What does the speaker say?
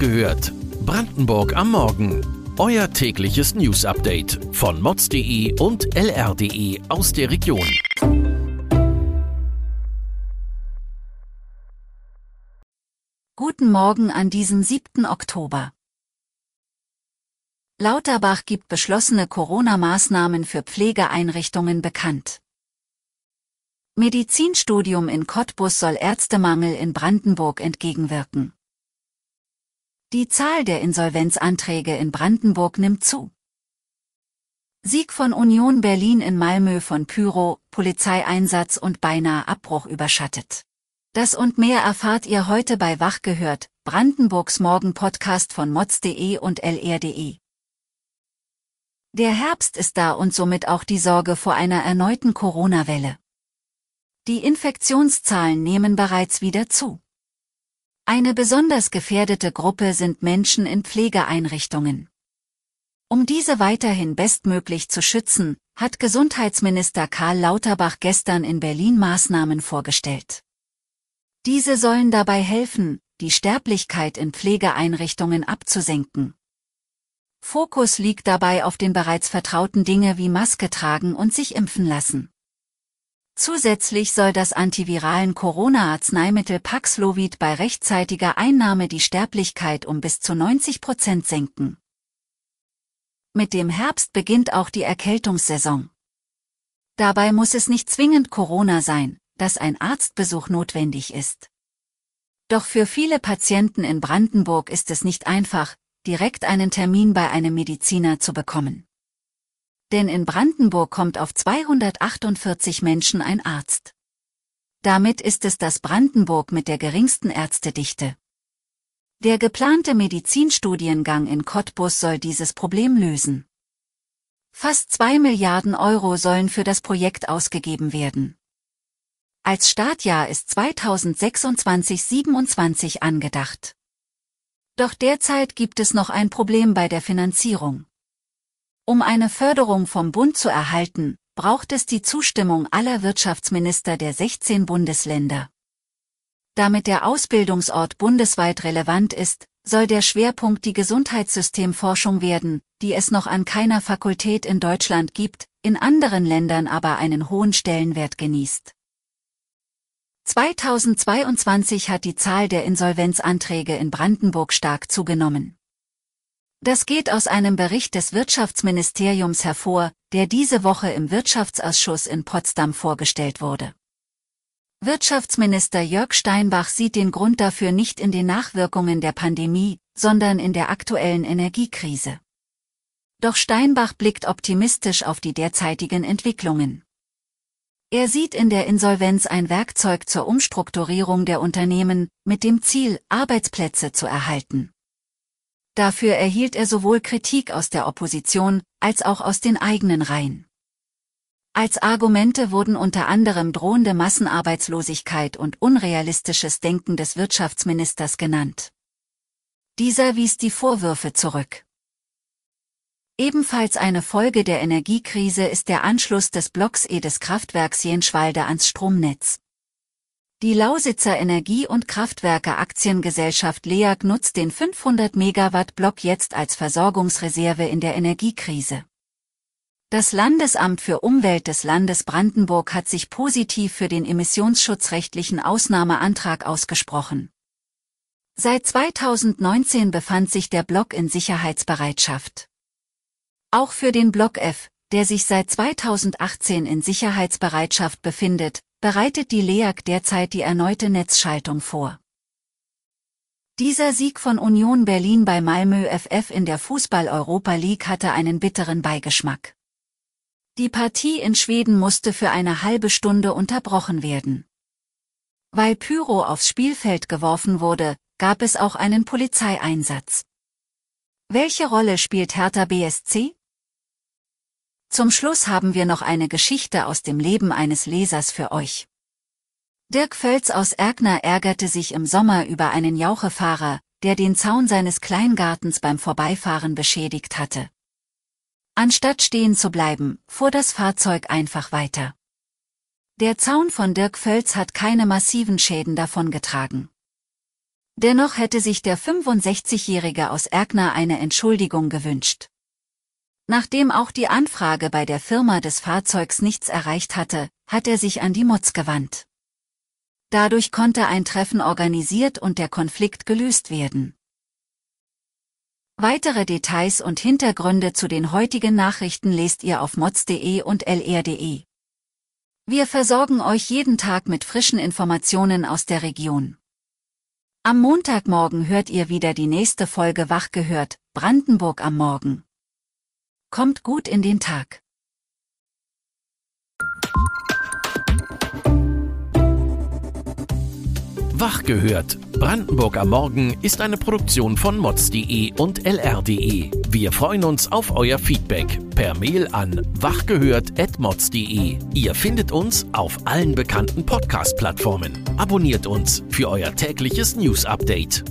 gehört. Brandenburg am Morgen. Euer tägliches News-Update von mods.de und lr.de aus der Region. Guten Morgen an diesem 7. Oktober. Lauterbach gibt beschlossene Corona-Maßnahmen für Pflegeeinrichtungen bekannt. Medizinstudium in Cottbus soll Ärztemangel in Brandenburg entgegenwirken. Die Zahl der Insolvenzanträge in Brandenburg nimmt zu. Sieg von Union Berlin in Malmö von Pyro, Polizeieinsatz und beinahe Abbruch überschattet. Das und mehr erfahrt ihr heute bei Wach gehört, Brandenburgs Morgen-Podcast von mods.de und lr.de. Der Herbst ist da und somit auch die Sorge vor einer erneuten Corona-Welle. Die Infektionszahlen nehmen bereits wieder zu. Eine besonders gefährdete Gruppe sind Menschen in Pflegeeinrichtungen. Um diese weiterhin bestmöglich zu schützen, hat Gesundheitsminister Karl Lauterbach gestern in Berlin Maßnahmen vorgestellt. Diese sollen dabei helfen, die Sterblichkeit in Pflegeeinrichtungen abzusenken. Fokus liegt dabei auf den bereits vertrauten Dinge wie Maske tragen und sich impfen lassen. Zusätzlich soll das antiviralen Corona-Arzneimittel Paxlovid bei rechtzeitiger Einnahme die Sterblichkeit um bis zu 90 Prozent senken. Mit dem Herbst beginnt auch die Erkältungssaison. Dabei muss es nicht zwingend Corona sein, dass ein Arztbesuch notwendig ist. Doch für viele Patienten in Brandenburg ist es nicht einfach, direkt einen Termin bei einem Mediziner zu bekommen denn in Brandenburg kommt auf 248 Menschen ein Arzt. Damit ist es das Brandenburg mit der geringsten Ärztedichte. Der geplante Medizinstudiengang in Cottbus soll dieses Problem lösen. Fast zwei Milliarden Euro sollen für das Projekt ausgegeben werden. Als Startjahr ist 2026-27 angedacht. Doch derzeit gibt es noch ein Problem bei der Finanzierung. Um eine Förderung vom Bund zu erhalten, braucht es die Zustimmung aller Wirtschaftsminister der 16 Bundesländer. Damit der Ausbildungsort bundesweit relevant ist, soll der Schwerpunkt die Gesundheitssystemforschung werden, die es noch an keiner Fakultät in Deutschland gibt, in anderen Ländern aber einen hohen Stellenwert genießt. 2022 hat die Zahl der Insolvenzanträge in Brandenburg stark zugenommen. Das geht aus einem Bericht des Wirtschaftsministeriums hervor, der diese Woche im Wirtschaftsausschuss in Potsdam vorgestellt wurde. Wirtschaftsminister Jörg Steinbach sieht den Grund dafür nicht in den Nachwirkungen der Pandemie, sondern in der aktuellen Energiekrise. Doch Steinbach blickt optimistisch auf die derzeitigen Entwicklungen. Er sieht in der Insolvenz ein Werkzeug zur Umstrukturierung der Unternehmen, mit dem Ziel, Arbeitsplätze zu erhalten. Dafür erhielt er sowohl Kritik aus der Opposition als auch aus den eigenen Reihen. Als Argumente wurden unter anderem drohende Massenarbeitslosigkeit und unrealistisches Denken des Wirtschaftsministers genannt. Dieser wies die Vorwürfe zurück. Ebenfalls eine Folge der Energiekrise ist der Anschluss des Blocks E des Kraftwerks Jenschwalde ans Stromnetz. Die Lausitzer Energie- und Kraftwerke Aktiengesellschaft LEAG nutzt den 500 Megawatt Block jetzt als Versorgungsreserve in der Energiekrise. Das Landesamt für Umwelt des Landes Brandenburg hat sich positiv für den emissionsschutzrechtlichen Ausnahmeantrag ausgesprochen. Seit 2019 befand sich der Block in Sicherheitsbereitschaft. Auch für den Block F, der sich seit 2018 in Sicherheitsbereitschaft befindet, bereitet die LEAG derzeit die erneute Netzschaltung vor. Dieser Sieg von Union Berlin bei Malmö FF in der Fußball-Europa League hatte einen bitteren Beigeschmack. Die Partie in Schweden musste für eine halbe Stunde unterbrochen werden. Weil Pyro aufs Spielfeld geworfen wurde, gab es auch einen Polizeieinsatz. Welche Rolle spielt Hertha BSC? Zum Schluss haben wir noch eine Geschichte aus dem Leben eines Lesers für euch. Dirk Völz aus Erkner ärgerte sich im Sommer über einen Jauchefahrer, der den Zaun seines Kleingartens beim Vorbeifahren beschädigt hatte. Anstatt stehen zu bleiben, fuhr das Fahrzeug einfach weiter. Der Zaun von Dirk Völz hat keine massiven Schäden davongetragen. Dennoch hätte sich der 65-Jährige aus Erkner eine Entschuldigung gewünscht. Nachdem auch die Anfrage bei der Firma des Fahrzeugs nichts erreicht hatte, hat er sich an die Mods gewandt. Dadurch konnte ein Treffen organisiert und der Konflikt gelöst werden. Weitere Details und Hintergründe zu den heutigen Nachrichten lest ihr auf mods.de und lr.de. Wir versorgen euch jeden Tag mit frischen Informationen aus der Region. Am Montagmorgen hört ihr wieder die nächste Folge Wach gehört, Brandenburg am Morgen. Kommt gut in den Tag. Wach gehört. Brandenburg am Morgen ist eine Produktion von mods.de und lr.de. Wir freuen uns auf euer Feedback per Mail an wachgehört.mods.de. Ihr findet uns auf allen bekannten Podcast-Plattformen. Abonniert uns für euer tägliches News-Update.